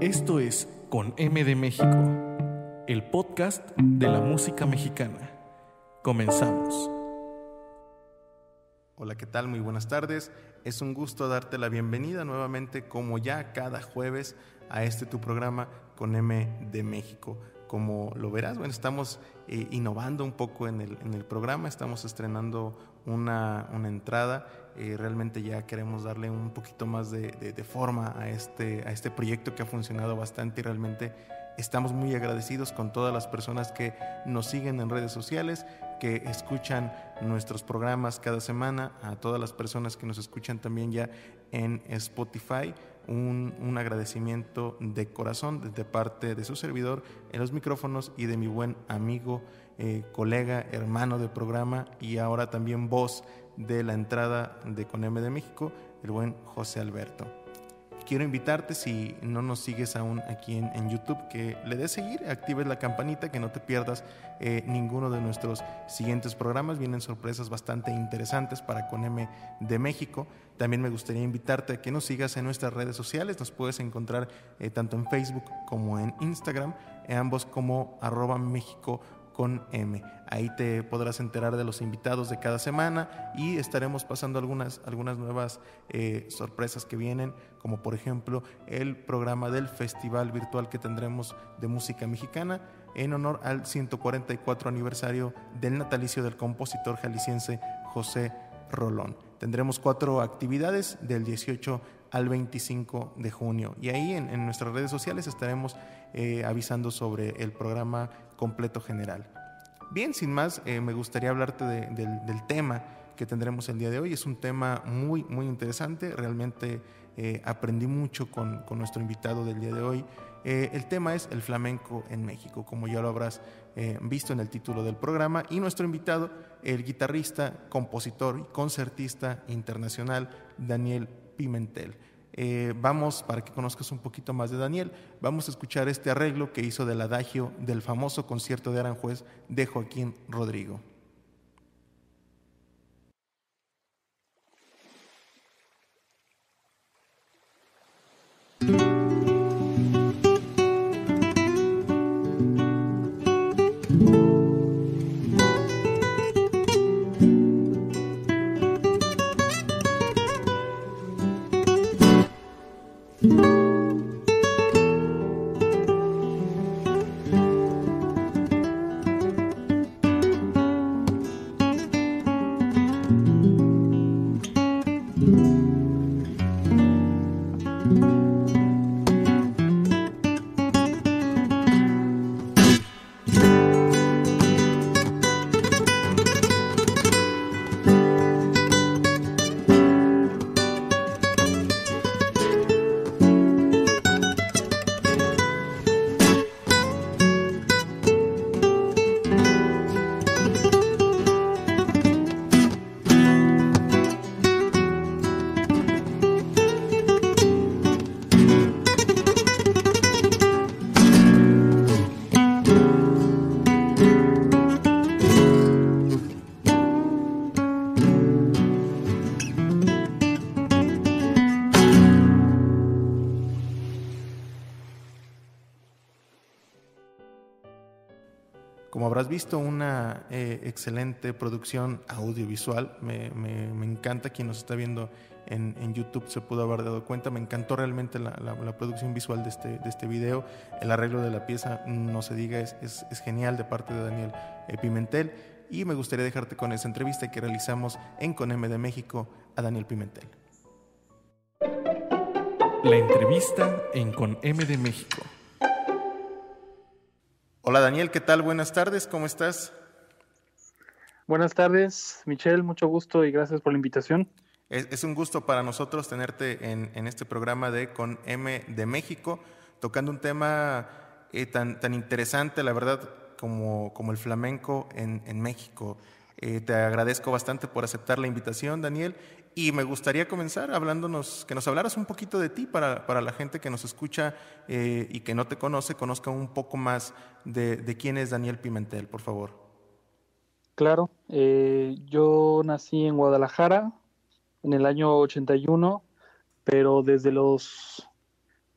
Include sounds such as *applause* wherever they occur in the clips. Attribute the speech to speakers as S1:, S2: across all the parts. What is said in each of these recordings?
S1: Esto es Con M de México, el podcast de la música mexicana. Comenzamos.
S2: Hola, ¿qué tal? Muy buenas tardes. Es un gusto darte la bienvenida nuevamente, como ya cada jueves, a este tu programa con M de México. Como lo verás, bueno, estamos eh, innovando un poco en el, en el, programa, estamos estrenando una, una entrada, eh, realmente ya queremos darle un poquito más de, forma a este, a este proyecto que ha funcionado bastante y realmente estamos muy agradecidos con todas las personas que nos siguen en redes sociales, que escuchan nuestros programas cada semana, a todas las personas que nos escuchan también ya en Spotify. Un, agradecimiento de corazón de parte de su servidor en los micrófonos y de mi buen amigo, eh, colega, hermano de programa y ahora también voz de la entrada de Coneme de México, el buen José Alberto quiero invitarte, si no nos sigues aún aquí en, en, YouTube, que le des seguir, actives la campanita, que no te pierdas eh, ninguno de nuestros siguientes programas. Vienen sorpresas bastante interesantes para Coneme de México. También me gustaría invitarte a que nos sigas en nuestras redes sociales. Nos puedes encontrar eh, tanto en Facebook como en Instagram, ambos como arroba México con M. Ahí te podrás enterar de los invitados de cada semana y estaremos pasando algunas, algunas nuevas eh, sorpresas que vienen, como por ejemplo el programa del festival virtual que tendremos de música mexicana en honor al 144 aniversario del natalicio del compositor jalisciense José Rolón. Tendremos cuatro actividades del 18 al 25 de junio y ahí en, nuestras redes sociales estaremos eh, avisando sobre el programa completo general. Bien, sin más, eh, me gustaría hablarte de, de, del tema que tendremos el día de hoy. Es un tema muy, muy interesante. Realmente eh, aprendí mucho con, nuestro invitado del día de hoy. Eh, el tema es el flamenco en México, como ya lo habrás visto en el título del programa. Y nuestro invitado, el guitarrista, compositor y concertista internacional Daniel Pimentel. Eh, vamos, para que conozcas un poquito más de Daniel, vamos a escuchar este arreglo que hizo del adagio del famoso concierto de Aranjuez de Joaquín Rodrigo. Como habrás visto, una eh, excelente producción audiovisual. Me, encanta quien nos está viendo en, YouTube se pudo haber dado cuenta. Me encantó realmente la, producción visual de este, de este video. El arreglo de la pieza, no se diga, es, es, genial de parte de Daniel eh, Pimentel. Y me gustaría dejarte con esa entrevista que realizamos en Con M de México a Daniel Pimentel.
S1: La entrevista en Con M de México.
S2: Hola Daniel, ¿qué tal? Buenas tardes, ¿cómo estás?
S3: Buenas tardes, Michelle, mucho gusto y gracias por la invitación.
S2: Es, es un gusto para nosotros tenerte en, en, este programa de Con M de México, tocando un tema eh, tan, tan interesante, la verdad, como, como el flamenco en, en México. Eh, te agradezco bastante por aceptar la invitación, Daniel, y me gustaría comenzar hablándonos, que nos hablaras un poquito de ti para, para la gente que nos escucha eh, y que no te conoce, conozca un poco más de, quién es Daniel Pimentel, por favor.
S3: Claro, eh, yo nací en Guadalajara en el año 81, pero desde los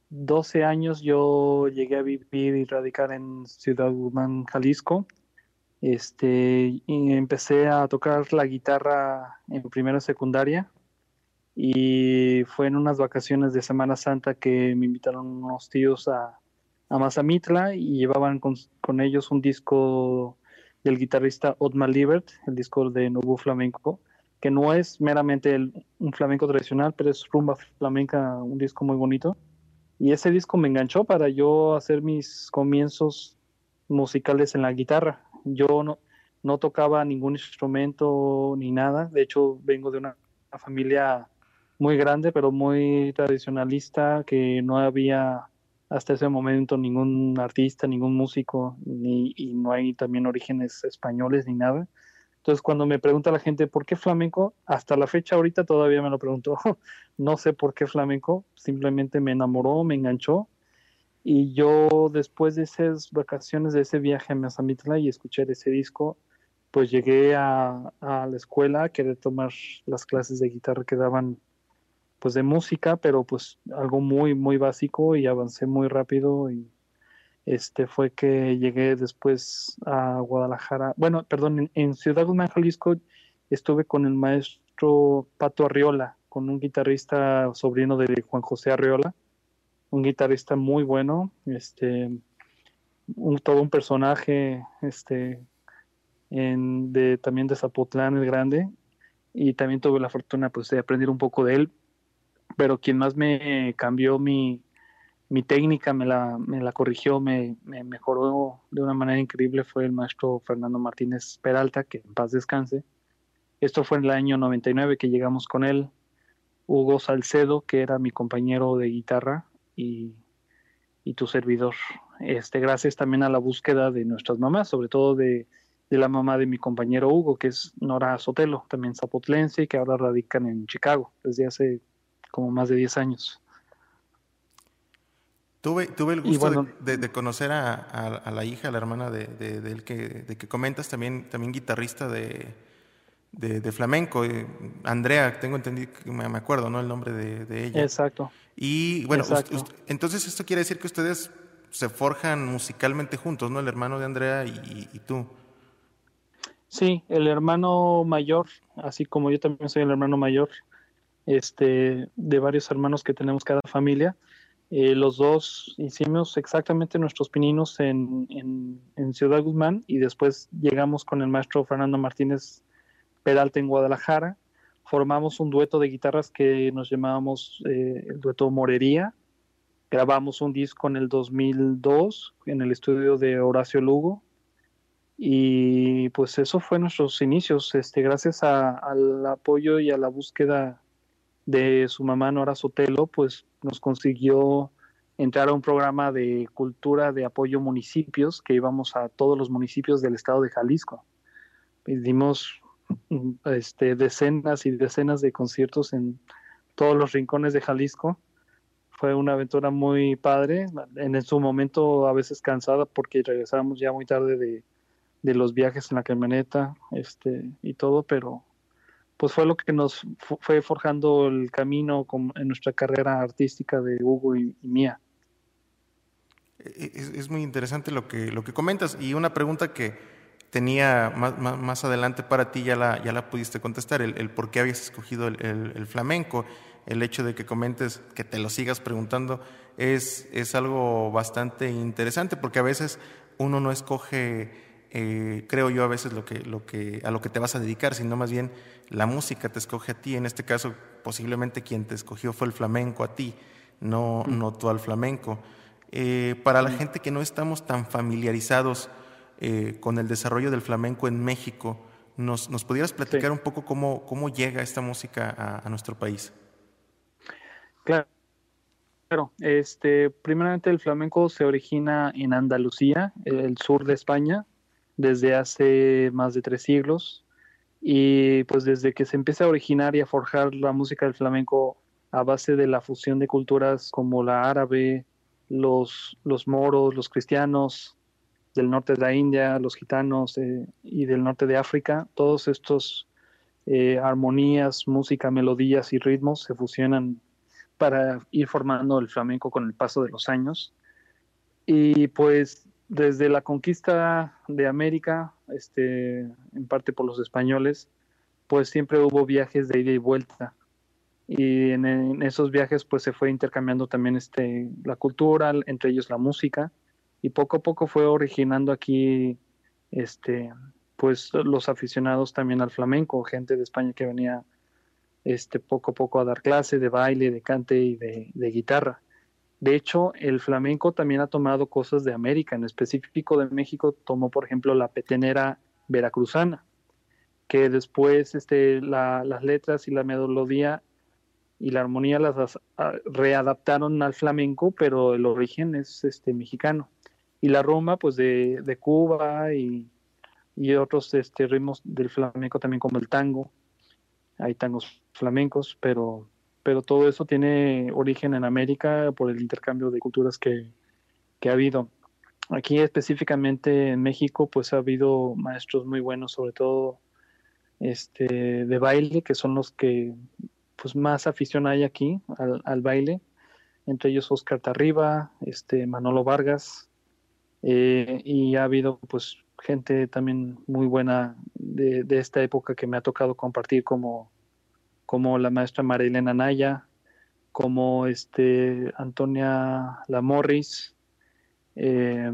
S3: 12 años yo llegué a vivir y radicar en Ciudad Guzmán, Jalisco. Este, empecé a tocar la guitarra en primera secundaria y fue en unas vacaciones de Semana Santa que me invitaron unos tíos a, a Mazamitla y llevaban con, con, ellos un disco del guitarrista Otmar Liebert, el disco de Nuevo Flamenco, que no es meramente un flamenco tradicional, pero es rumba flamenca, un disco muy bonito. Y ese disco me enganchó para yo hacer mis comienzos musicales en la guitarra. Yo no, no tocaba ningún instrumento ni nada, de hecho vengo de una, familia muy grande, pero muy tradicionalista, que no había hasta ese momento ningún artista, ningún músico, ni, y no hay también orígenes españoles ni nada. Entonces, cuando me pregunta la gente por qué flamenco, hasta la fecha ahorita todavía me lo pregunto. *laughs* no sé por qué flamenco, simplemente me enamoró, me enganchó. Y yo, después de esas vacaciones, de ese viaje a Mazamitla y escuchar ese disco, pues llegué a, a la escuela, querer tomar las clases de guitarra que daban pues de música, pero pues algo muy, muy básico y avancé muy rápido y este fue que llegué después a Guadalajara, bueno, perdón, en, en Ciudad Guzmán, Jalisco, estuve con el maestro Pato Arriola, con un guitarrista sobrino de Juan José Arriola, un guitarrista muy bueno, este, todo un personaje, este, de, también de Zapotlán el Grande, y también tuve la fortuna pues de aprender un poco de él, pero quien más me cambió mi, mi técnica, me la, me la corrigió, me, me, mejoró de una manera increíble fue el maestro Fernando Martínez Peralta, que en paz descanse. Esto fue en el año 99 que llegamos con él. Hugo Salcedo, que era mi compañero de guitarra, y, y tu servidor. Este, gracias también a la búsqueda de nuestras mamás, sobre todo de, de la mamá de mi compañero Hugo, que es Nora Sotelo, también zapotlense, que ahora radican en Chicago desde hace como más de 10 años.
S2: Tuve, tuve el gusto bueno, de, de, conocer a, a, a, la hija, a la hermana de, de, él que, de que comentas, también, también guitarrista de, de, flamenco. Eh, Andrea, tengo entendido, me acuerdo, ¿no? El nombre de, ella.
S3: Exacto.
S2: Y bueno,
S3: Exacto.
S2: Usted, entonces esto quiere decir que ustedes se forjan musicalmente juntos, ¿no? El hermano de Andrea y, y tú.
S3: Sí, el hermano mayor, así como yo también soy el hermano mayor, este, de varios hermanos que tenemos cada familia. Eh, los dos hicimos exactamente nuestros pininos en, en, en, Ciudad Guzmán y después llegamos con el maestro Fernando Martínez Peralta en Guadalajara. Formamos un dueto de guitarras que nos llamábamos eh, el dueto Morería. Grabamos un disco en el 2002 en el estudio de Horacio Lugo. Y pues eso fue nuestros inicios, este, gracias al apoyo y a la búsqueda de su mamá Nora Sotelo, pues nos consiguió entrar a un programa de cultura de apoyo municipios que íbamos a todos los municipios del estado de Jalisco. Dimos este, decenas y decenas de conciertos en todos los rincones de Jalisco. Fue una aventura muy padre, en su momento a veces cansada porque regresábamos ya muy tarde de, de los viajes en la camioneta este, y todo, pero pues fue lo que nos fue forjando el camino en nuestra carrera artística de Hugo y, y mía.
S2: Es, es, muy interesante lo que, lo que comentas y una pregunta que tenía más, más, más adelante para ti ya la, ya la pudiste contestar, el, el por qué habías escogido el, el, el, flamenco, el hecho de que comentes, que te lo sigas preguntando, es, es algo bastante interesante porque a veces uno no escoge eh, creo yo a veces lo que, lo que, a lo que te vas a dedicar, sino más bien la música te escoge a ti. En este caso, posiblemente quien te escogió fue el flamenco a ti, no, mm. no tú al flamenco. Eh, para la mm. gente que no estamos tan familiarizados eh, con el desarrollo del flamenco en México, ¿nos, nos pudieras platicar sí. un poco cómo, cómo llega esta música a, a nuestro país?
S3: Claro. Claro, este, primeramente el flamenco se origina en Andalucía, el sur de España, desde hace más de tres siglos y pues desde que se empieza a originar y a forjar la música del flamenco a base de la fusión de culturas como la árabe, los, los moros, los cristianos del norte de la India, los gitanos eh, y del norte de África, todos estos eh, armonías, música, melodías y ritmos se fusionan para ir formando el flamenco con el paso de los años. Y pues desde la conquista de América, este, en parte por los españoles, pues siempre hubo viajes de ida y vuelta. Y en, esos viajes pues se fue intercambiando también este, la cultura, entre ellos la música, y poco a poco fue originando aquí este, pues los aficionados también al flamenco, gente de España que venía este, poco a poco a dar clase de baile, de cante y de, guitarra. De hecho, el flamenco también ha tomado cosas de América, en específico de México tomó, por ejemplo, la petenera veracruzana, que después este, las letras y la melodía y la armonía las readaptaron al flamenco, pero el origen es este, mexicano. Y la rumba, pues de, de Cuba y, y otros este, ritmos del flamenco también como el tango hay tangos flamencos, pero, pero todo eso tiene origen en América por el intercambio de culturas que, ha habido. Aquí específicamente en México, pues ha habido maestros muy buenos, sobre todo este, de baile, que son los que pues más afición hay aquí al, baile, entre ellos Oscar Tarriba, este, Manolo Vargas, eh, y ha habido pues gente también muy buena de, esta época que me ha tocado compartir como, como la maestra Marilena Naya, como este Antonia Lamorris, eh,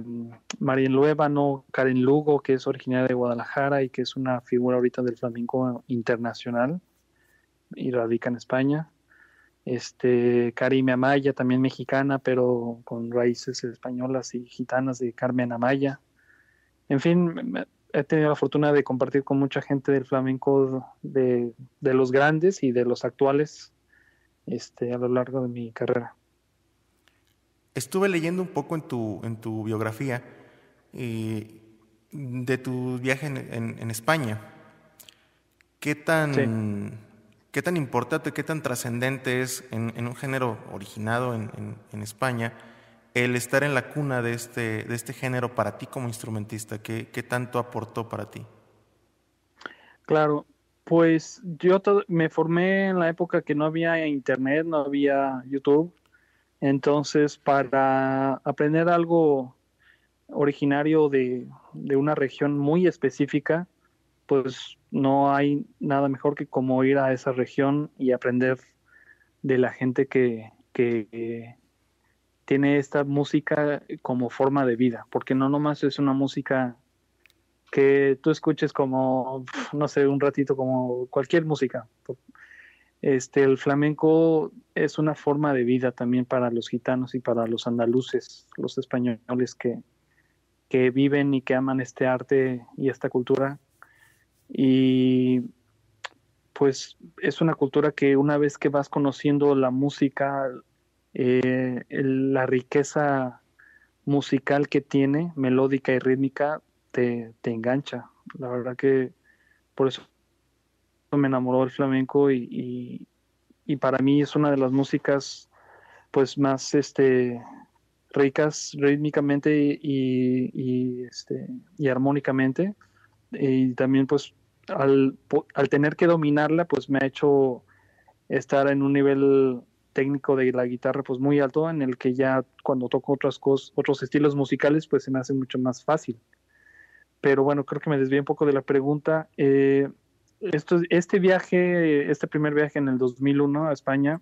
S3: Marín Luébano, Karen Lugo, que es originaria de Guadalajara y que es una figura ahorita del flamenco internacional y radica en España. Este, Karime Amaya, también mexicana, pero con raíces españolas y gitanas de Carmen Amaya en fin, he tenido la fortuna de compartir con mucha gente del flamenco de, los grandes y de los actuales este, a lo largo de mi carrera.
S2: Estuve leyendo un poco en tu, en tu biografía de tu viaje en, España. ¿Qué tan, ¿Qué tan importante, qué tan trascendente es en, un género originado en España? el estar en la cuna de este, de este género para ti como instrumentista? ¿Qué, tanto aportó para ti?
S3: Claro, pues yo me formé en la época que no había internet, no había YouTube. Entonces, para aprender algo originario de, de, una región muy específica, pues no hay nada mejor que como ir a esa región y aprender de la gente que, que, tiene esta música como forma de vida, porque no nomás es una música que tú escuches como, no sé, un ratito como cualquier música. Este, el flamenco es una forma de vida también para los gitanos y para los andaluces, los españoles que, que viven y que aman este arte y esta cultura. Y pues es una cultura que una vez que vas conociendo la música, eh, la riqueza musical que tiene, melódica y rítmica, te, engancha. La verdad que por eso me enamoró el flamenco y, para mí es una de las músicas pues más este ricas rítmicamente y, este, y armónicamente y también pues al, al, tener que dominarla pues me ha hecho estar en un nivel técnico de la guitarra pues muy alto en el que ya cuando toco otras cosas, otros estilos musicales pues se me hace mucho más fácil. Pero bueno, creo que me desvié un poco de la pregunta. Eh, esto, este viaje, este primer viaje en el 2001 a España,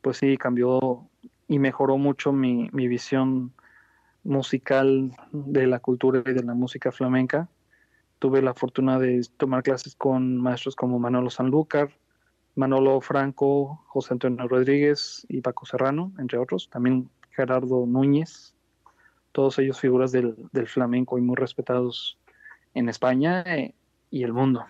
S3: pues sí cambió y mejoró mucho mi, mi visión musical de la cultura y de la música flamenca. Tuve la fortuna de tomar clases con maestros como Manolo Sanlúcar, Manolo Franco, José Antonio Rodríguez y Paco Serrano, entre otros, también Gerardo Núñez, todos ellos figuras del, flamenco y muy respetados en España eh, y el mundo.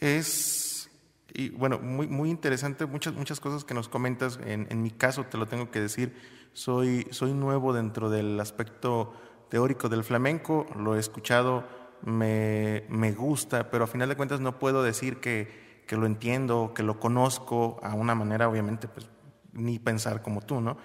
S2: Es, y bueno, muy, muy interesante, muchas, muchas cosas que nos comentas. En, en, mi caso, te lo tengo que decir, soy, soy nuevo dentro del aspecto teórico del flamenco, lo he escuchado, me, me gusta, pero a final de cuentas no puedo decir que que lo entiendo, que lo conozco a una manera, obviamente, pues ni pensar como tú, ¿no?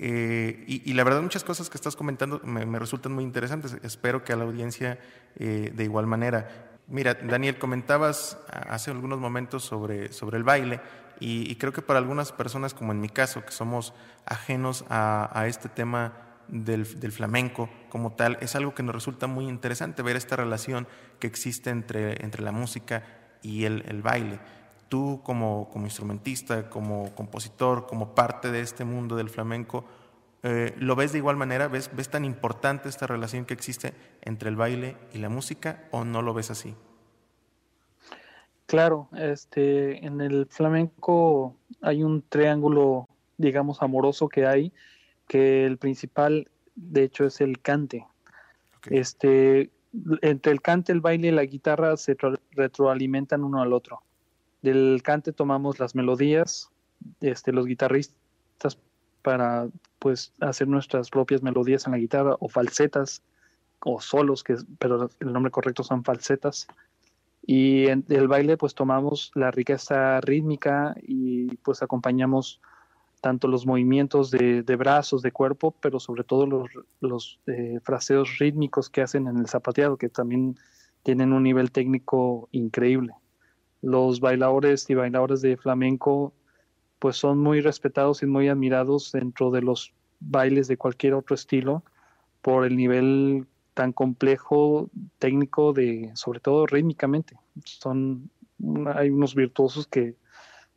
S2: Eh, y, la verdad, muchas cosas que estás comentando me, resultan muy interesantes. Espero que a la audiencia eh, de igual manera. Mira, Daniel, comentabas hace algunos momentos sobre, sobre el baile Y, creo que para algunas personas, como en mi caso, que somos ajenos a, este tema del, flamenco como tal, es algo que nos resulta muy interesante ver esta relación que existe entre, entre la música y el, baile. Tú como, como instrumentista, como compositor, como parte de este mundo del flamenco, eh, ¿Lo ves de igual manera? ¿Ves, ¿Ves tan importante esta relación que existe entre el baile y la música o no lo ves así?
S3: Claro, este, en el flamenco hay un triángulo, digamos, amoroso que hay, que el principal, de hecho, es el cante. Este, entre el cante, el baile y la guitarra se retroalimentan uno al otro. Del cante tomamos las melodías, este, los guitarristas para pues hacer nuestras propias melodías en la guitarra o falsetas o solos, que pero el nombre correcto son falsetas. Y en el baile pues tomamos la riqueza rítmica y pues acompañamos tanto los movimientos de, brazos, de cuerpo, pero sobre todo los, los eh, fraseos rítmicos que hacen en el zapateado, que también tienen un nivel técnico increíble. Los bailadores y bailadores de flamenco pues son muy respetados y muy admirados dentro de los bailes de cualquier otro estilo por el nivel tan complejo técnico de sobre todo rítmicamente son hay unos virtuosos que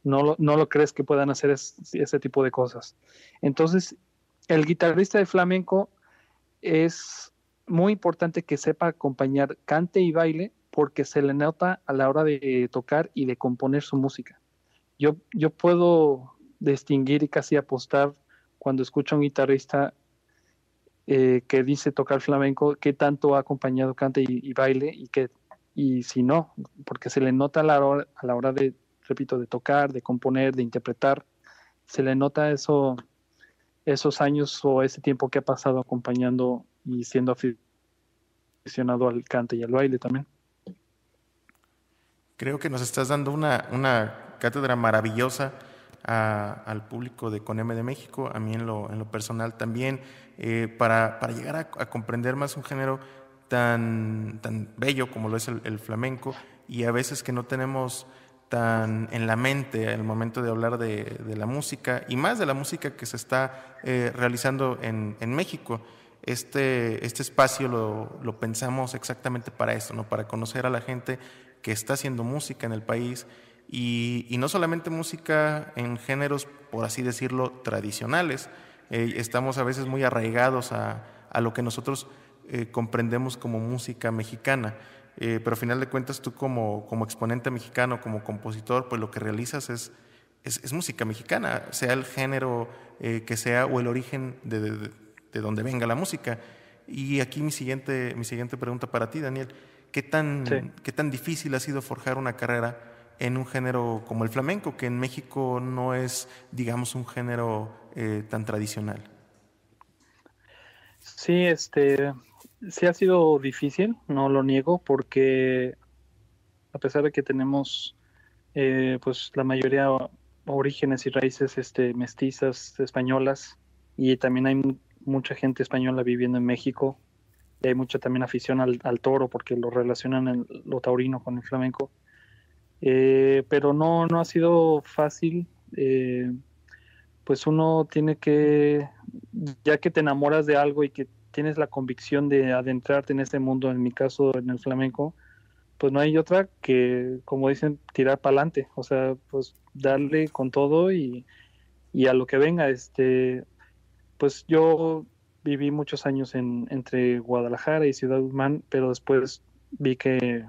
S3: no, no lo crees que puedan hacer ese tipo de cosas. Entonces el guitarrista de flamenco es muy importante que sepa acompañar cante y baile porque se le nota a la hora de tocar y de componer su música. Yo, yo puedo distinguir y casi apostar cuando escucho a un guitarrista eh, que dice tocar flamenco, qué tanto ha acompañado cante y, baile y que y si no, porque se le nota a la, hora, a la hora de, repito, de tocar, de componer, de interpretar, se le nota eso, esos años o ese tiempo que ha pasado acompañando y siendo aficionado al cante y al baile también.
S2: Creo que nos estás dando una, una cátedra maravillosa al público de CONEME de México, a mí en lo, en lo personal también, eh, para, para, llegar a, comprender más un género tan, tan bello como lo es el, flamenco y a veces que no tenemos tan en la mente al momento de hablar de, de la música y más de la música que se está eh, realizando en, en, México. Este, este espacio lo, lo, pensamos exactamente para esto, ¿no? para conocer a la gente que está haciendo música en el país y, no solamente música en géneros, por así decirlo, tradicionales. Eh, estamos a veces muy arraigados a, lo que nosotros eh, comprendemos como música mexicana. Eh, pero a final de cuentas tú como, como exponente mexicano, como compositor, pues lo que realizas es, es, música mexicana, sea el género que sea o el origen de, de, donde venga la música. Y aquí mi siguiente, mi siguiente pregunta para ti, Daniel, ¿qué tan, ¿qué tan difícil ha sido forjar una carrera en un género como el flamenco, que en México no es, digamos, un género eh, tan tradicional.
S3: Sí, este, sí ha sido difícil, no lo niego, porque a pesar de que tenemos, eh, pues, la mayoría orígenes y raíces este, mestizas españolas, y también hay mucha gente española viviendo en México, y hay mucha también afición al, toro, porque lo relacionan el, lo taurino con el flamenco eh, pero no, no ha sido fácil. Eh, pues uno tiene que, ya que te enamoras de algo y que tienes la convicción de adentrarte en este mundo, en mi caso en el flamenco, pues no hay otra que, como dicen, tirar para adelante, o sea, pues darle con todo y, y, a lo que venga. Este, pues yo viví muchos años en, entre Guadalajara y Ciudad Guzmán, pero después vi que,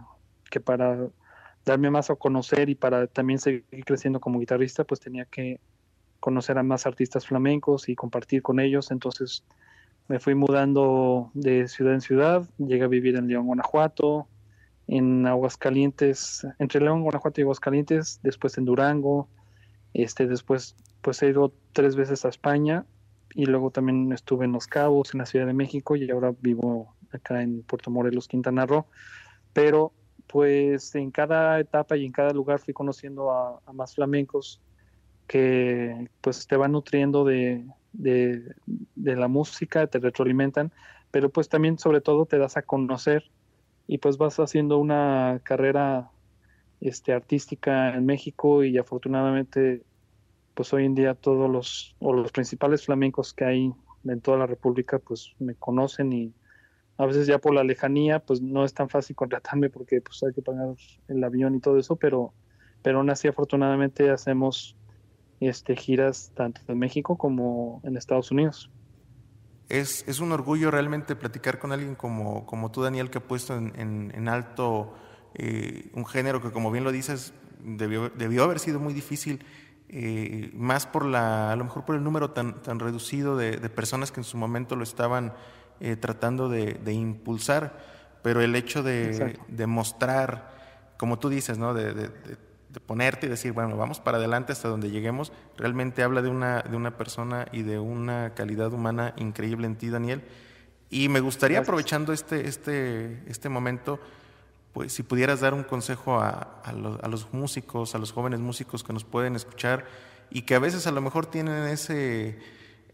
S3: que para darme más a conocer y para también seguir creciendo como guitarrista, pues tenía que conocer a más artistas flamencos y compartir con ellos. Entonces me fui mudando de ciudad en ciudad, llegué a vivir en León, Guanajuato, en Aguascalientes, entre León, Guanajuato y Aguascalientes, después en Durango, este, después pues he ido tres veces a España y luego también estuve en Los Cabos, en la Ciudad de México y ahora vivo acá en Puerto Morelos, Quintana Roo, pero pues en cada etapa y en cada lugar fui conociendo a, más flamencos que pues te van nutriendo de, la música, te retroalimentan, pero pues también sobre todo te das a conocer y pues vas haciendo una carrera este, artística en México y afortunadamente pues hoy en día todos los o los principales flamencos que hay en toda la República pues me conocen y a veces ya por la lejanía pues no es tan fácil contratarme porque pues hay que pagar el avión y todo eso, pero pero aún así afortunadamente hacemos este giras tanto en México como en Estados Unidos.
S2: Es, es un orgullo realmente platicar con alguien como, como tú, Daniel, que ha puesto en, en, alto eh, un género que, como bien lo dices, debió, debió haber sido muy difícil, eh, más por la, a lo mejor por el número tan, tan reducido de, de personas que en su momento lo estaban eh, tratando de, impulsar, pero el hecho de, de, mostrar, como tú dices, ¿no? de, de, ponerte y decir, bueno, vamos para adelante hasta donde lleguemos, realmente habla de una, de una persona y de una calidad humana increíble en ti, Daniel. Y me gustaría, aprovechando este, este, este momento, pues si pudieras dar un consejo a, a, los, músicos, a los jóvenes músicos que nos pueden escuchar y que a veces a lo mejor tienen ese,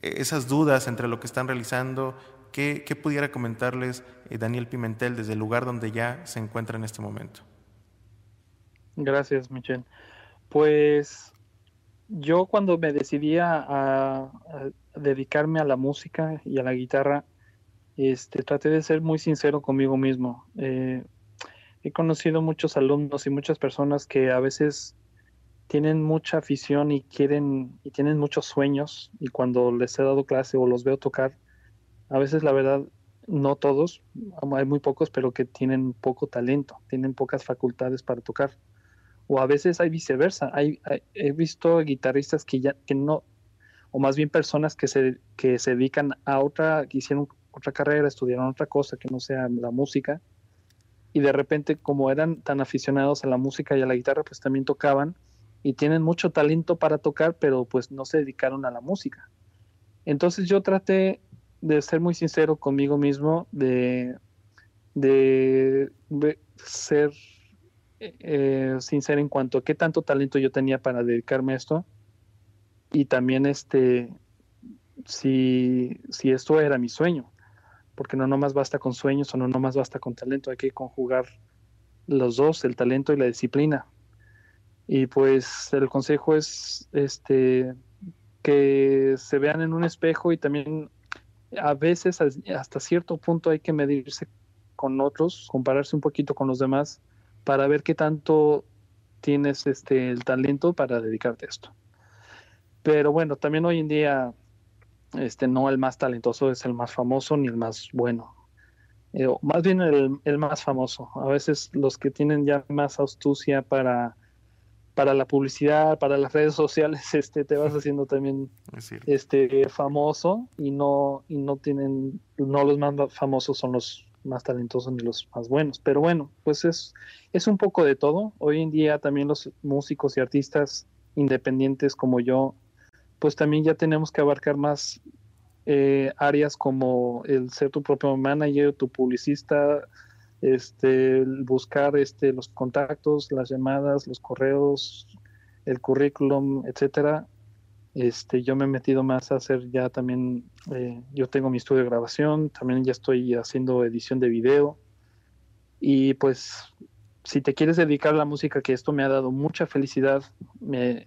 S2: esas dudas entre lo que están realizando, ¿qué, qué pudiera comentarles eh, Daniel Pimentel desde el lugar donde ya se encuentra en este momento?
S3: Gracias, Michelle. Pues yo cuando me decidí a, dedicarme a la música y a la guitarra, este, traté de ser muy sincero conmigo mismo. Eh, he conocido muchos alumnos y muchas personas que a veces tienen mucha afición y quieren y tienen muchos sueños y cuando les he dado clase o los veo tocar, a veces la verdad no todos, hay muy pocos, pero que tienen poco talento, tienen pocas facultades para tocar o a veces hay viceversa. Hay, he visto guitarristas que ya que no, o más bien personas que se, que se dedican a otra, que hicieron otra carrera, estudiaron otra cosa que no sea la música, y de repente como eran tan aficionados a la música y a la guitarra, pues también tocaban y tienen mucho talento para tocar, pero pues no se dedicaron a la música. Entonces yo traté de ser muy sincero conmigo mismo, de, de ser eh, sincera en cuanto a qué tanto talento yo tenía para dedicarme a esto y también este si, si esto era mi sueño, porque no nomás basta con sueños o no nomás basta con talento, hay que conjugar los dos, el talento y la disciplina. Y pues el consejo es este que se vean en un espejo y también a veces hasta cierto punto hay que medirse con otros, compararse un poquito con los demás para ver qué tanto tienes este el talento para dedicarte a esto. Pero bueno, también hoy en día este no el más talentoso es el más famoso ni el más bueno. Eh, más bien el, el, más famoso. A veces los que tienen ya más astucia para, para la publicidad, para las *laughs* redes sociales, este, te vas *laughs* haciendo también este, famoso y no, y no tienen, no los más famosos son los más talentosos ni los más buenos. Pero bueno, pues es, es un poco de todo. Hoy en día también los músicos y artistas independientes como yo, pues también ya tenemos que abarcar más eh, áreas como el ser tu propio manager, tu publicista, este, buscar este, los contactos, las llamadas, los correos, el currículum, etcétera. Este, yo me he metido más a hacer ya también, eh, yo tengo mi estudio de grabación, también ya estoy haciendo edición de video. Y pues, si te quieres dedicar a la música, que esto me ha dado mucha felicidad,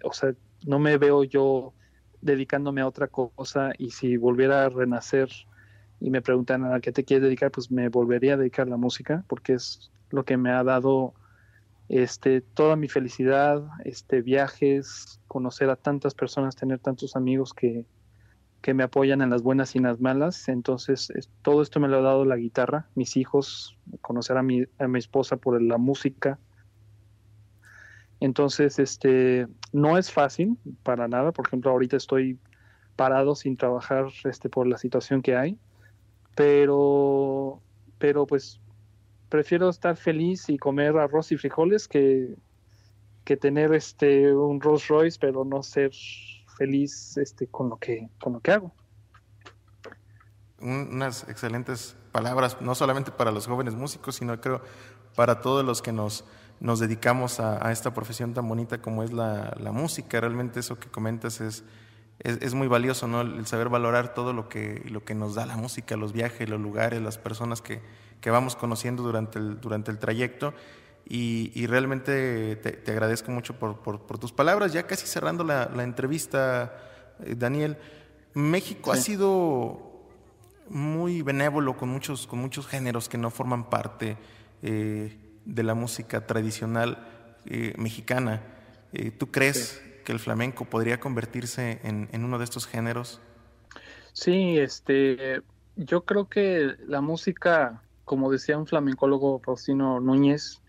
S3: o sea, no me veo yo dedicándome a otra cosa y si volviera a renacer y me preguntan a qué te quieres dedicar, pues me volvería a dedicar a la música porque es lo que me ha dado este, toda mi felicidad, este, viajes, conocer a tantas personas, tener tantos amigos que, que me apoyan en las buenas y en las malas. Entonces, todo esto me lo ha dado la guitarra, mis hijos, conocer a mi, a mi esposa por la música. Entonces, este, no es fácil para nada. Por ejemplo, ahorita estoy parado sin trabajar este, por la situación que hay, pero, pero pues prefiero estar feliz y comer arroz y frijoles que, que tener este un Rolls Royce, pero no ser feliz este con lo que con lo que hago.
S2: Unas excelentes palabras, no solamente para los jóvenes músicos, sino creo para todos los que nos, nos dedicamos a, esta profesión tan bonita como es la, la música. Realmente eso que comentas es, es, es, muy valioso, ¿no? El saber valorar todo lo que, lo que nos da la música, los viajes, los lugares, las personas que, que vamos conociendo durante el, durante el trayecto. y, realmente te, agradezco mucho por, tus palabras. Ya casi cerrando la, entrevista, eh, Daniel, México ha sido muy benévolo con muchos, con muchos géneros que no forman parte eh, de la música tradicional eh, mexicana. ¿Tú crees que el flamenco podría convertirse en, en, uno de estos géneros?
S3: Sí, este, yo creo que la música, como decía un flamencólogo Faustino Núñez,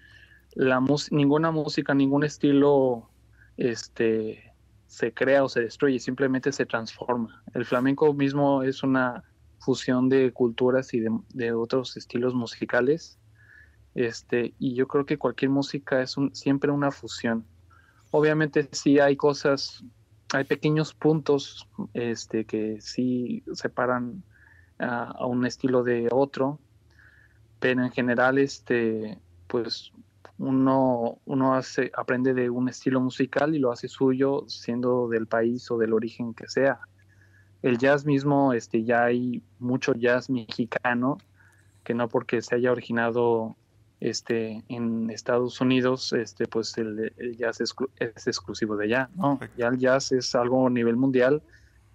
S3: la ninguna música, ningún estilo este, se crea o se destruye, simplemente se transforma. El flamenco mismo es una fusión de culturas y de, otros estilos musicales. Este, y yo creo que cualquier música es siempre una fusión. Obviamente sí hay cosas, hay pequeños puntos este, que sí separan a un estilo de otro, pero en general este, pues uno, uno hace, aprende de un estilo musical y lo hace suyo siendo del país o del origen que sea. El jazz mismo, este, ya hay mucho jazz mexicano, que no porque se haya originado este, en Estados Unidos, este, pues el, jazz es, exclusivo de allá, ¿no? Ya el jazz es algo a nivel mundial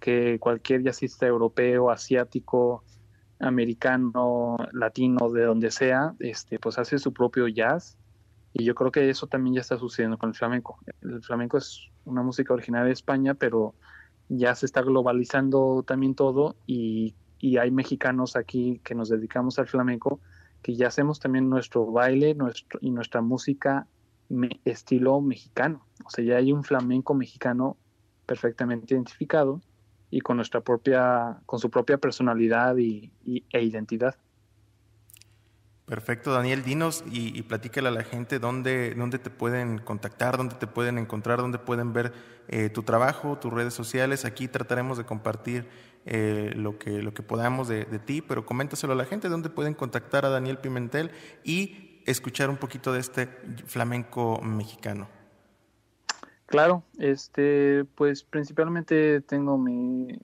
S3: que cualquier jazzista europeo, asiático, americano, latino, de donde sea, este, pues hace su propio jazz y yo creo que eso también ya está sucediendo con el flamenco. El flamenco es una música original de España, pero ya se está globalizando también todo y, hay mexicanos aquí que nos dedicamos al flamenco que ya hacemos también nuestro baile nuestro, y nuestra música estilo mexicano. O sea, ya hay un flamenco mexicano perfectamente identificado y con nuestra propia, con su propia personalidad y, e identidad.
S2: Perfecto, Daniel, dinos y, platícale a la gente dónde, dónde te pueden contactar, dónde te pueden encontrar, dónde pueden ver eh, tu trabajo, tus redes sociales. Aquí trataremos de compartir eh, lo, que, lo que podamos de, ti, pero coméntaselo a la gente, dónde pueden contactar a Daniel Pimentel y escuchar un poquito de este flamenco mexicano.
S3: Claro, este, pues principalmente tengo mi,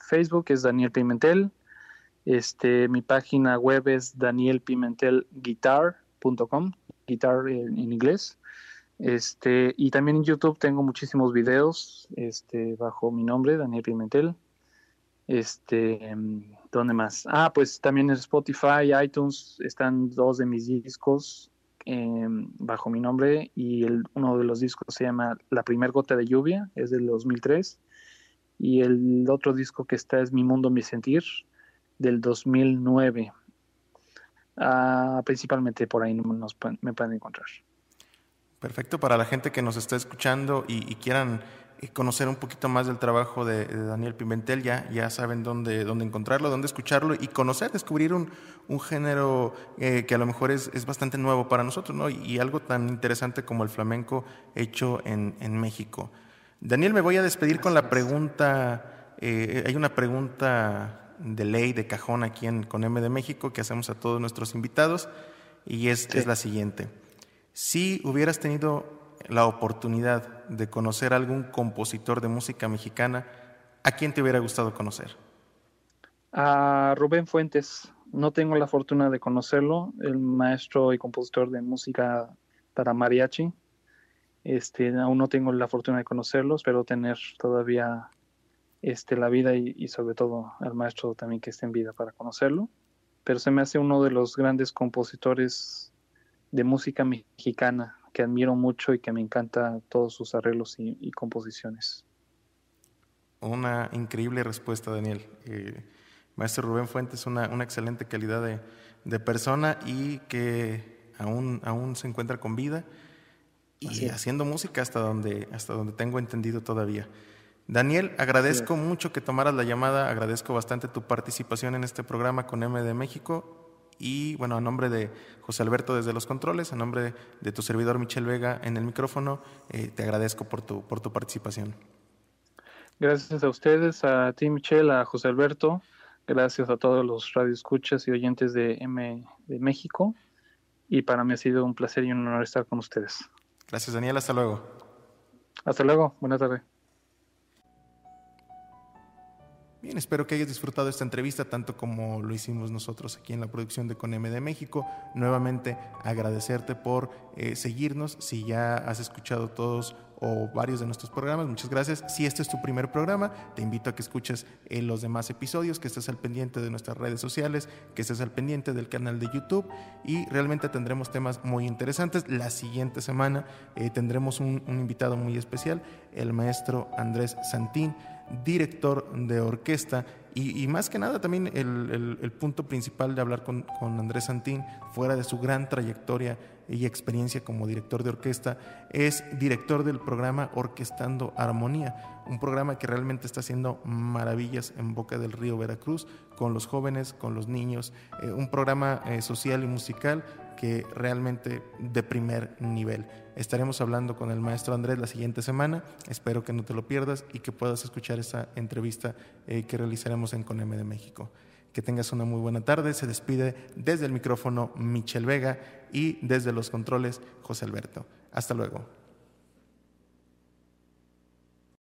S3: Facebook, es Daniel Pimentel, este, mi página web es danielpimentelguitar.com, guitar en, inglés. Este, y también en YouTube tengo muchísimos videos este, bajo mi nombre, Daniel Pimentel. Este, ¿dónde más? Ah, pues también en Spotify, iTunes están dos de mis discos em, bajo mi nombre y uno de los discos se llama La primer gota de lluvia, es del 2003 y el otro disco que está es Mi mundo, mi sentir, del 2009. Ah, principalmente por ahí nos, me pueden encontrar.
S2: Perfecto, para la gente que nos está escuchando y, quieran eh, conocer un poquito más del trabajo de, Daniel Pimentel, ya, ya saben dónde, dónde encontrarlo, dónde escucharlo y conocer, descubrir un, un género eh, que a lo mejor es, es, bastante nuevo para nosotros, ¿no? Y, algo tan interesante como el flamenco hecho en, en México. Daniel, me voy a despedir con la pregunta, eh, hay una pregunta de ley, de cajón aquí en, con M de México que hacemos a todos nuestros invitados y es, es la siguiente. Si hubieras tenido la oportunidad de conocer a algún compositor de música mexicana, ¿a quién te hubiera gustado conocer?
S3: A Rubén Fuentes. No tengo la fortuna de conocerlo, el maestro y compositor de música para mariachi. Este, aún no tengo la fortuna de conocerlo, espero tener todavía este, la vida y, sobre todo al maestro también que esté en vida para conocerlo. Pero se me hace uno de los grandes compositores de música mexicana que admiro mucho y que me encanta todos sus arreglos y, composiciones.
S2: Una increíble respuesta, Daniel. Eh, maestro Rubén Fuentes, una, una excelente calidad de, de, persona y que aún, aún se encuentra con vida y haciendo música hasta donde, hasta donde tengo entendido todavía. Daniel, agradezco mucho que tomaras la llamada, agradezco bastante tu participación en este programa con M de México y bueno, a nombre de José Alberto desde los controles, a nombre de, tu servidor Michel Vega en el micrófono, eh, te agradezco por tu, por tu participación.
S3: Gracias a ustedes, a ti Michel, a José Alberto, gracias a todos los radioescuchas y oyentes de M de México y para mí ha sido un placer y un honor estar con ustedes.
S2: Gracias Daniel, hasta luego.
S3: Hasta luego, buenas tardes.
S2: Bien, espero que hayas disfrutado esta entrevista tanto como lo hicimos nosotros aquí en la producción de Con M de México. Nuevamente agradecerte por eh, seguirnos. Si ya has escuchado todos o varios de nuestros programas, muchas gracias. Si este es tu primer programa, te invito a que escuches eh, los demás episodios, que estés al pendiente de nuestras redes sociales, que estés al pendiente del canal de YouTube y realmente tendremos temas muy interesantes. La siguiente semana eh, tendremos un invitado muy especial, el maestro Andrés Santín director de orquesta y, más que nada también el, punto principal de hablar con, Andrés Santín, fuera de su gran trayectoria y experiencia como director de orquesta, es director del programa Orquestando Armonía, un programa que realmente está haciendo maravillas en Boca del Río Veracruz, con los jóvenes, con los niños, eh, un programa eh, social y musical que realmente de primer nivel. Estaremos hablando con el maestro Andrés la siguiente semana. Espero que no te lo pierdas y que puedas escuchar esa entrevista eh, que realizaremos en CONEME de México. Que tengas una muy buena tarde. Se despide desde el micrófono Michel Vega y desde los controles José Alberto. Hasta luego.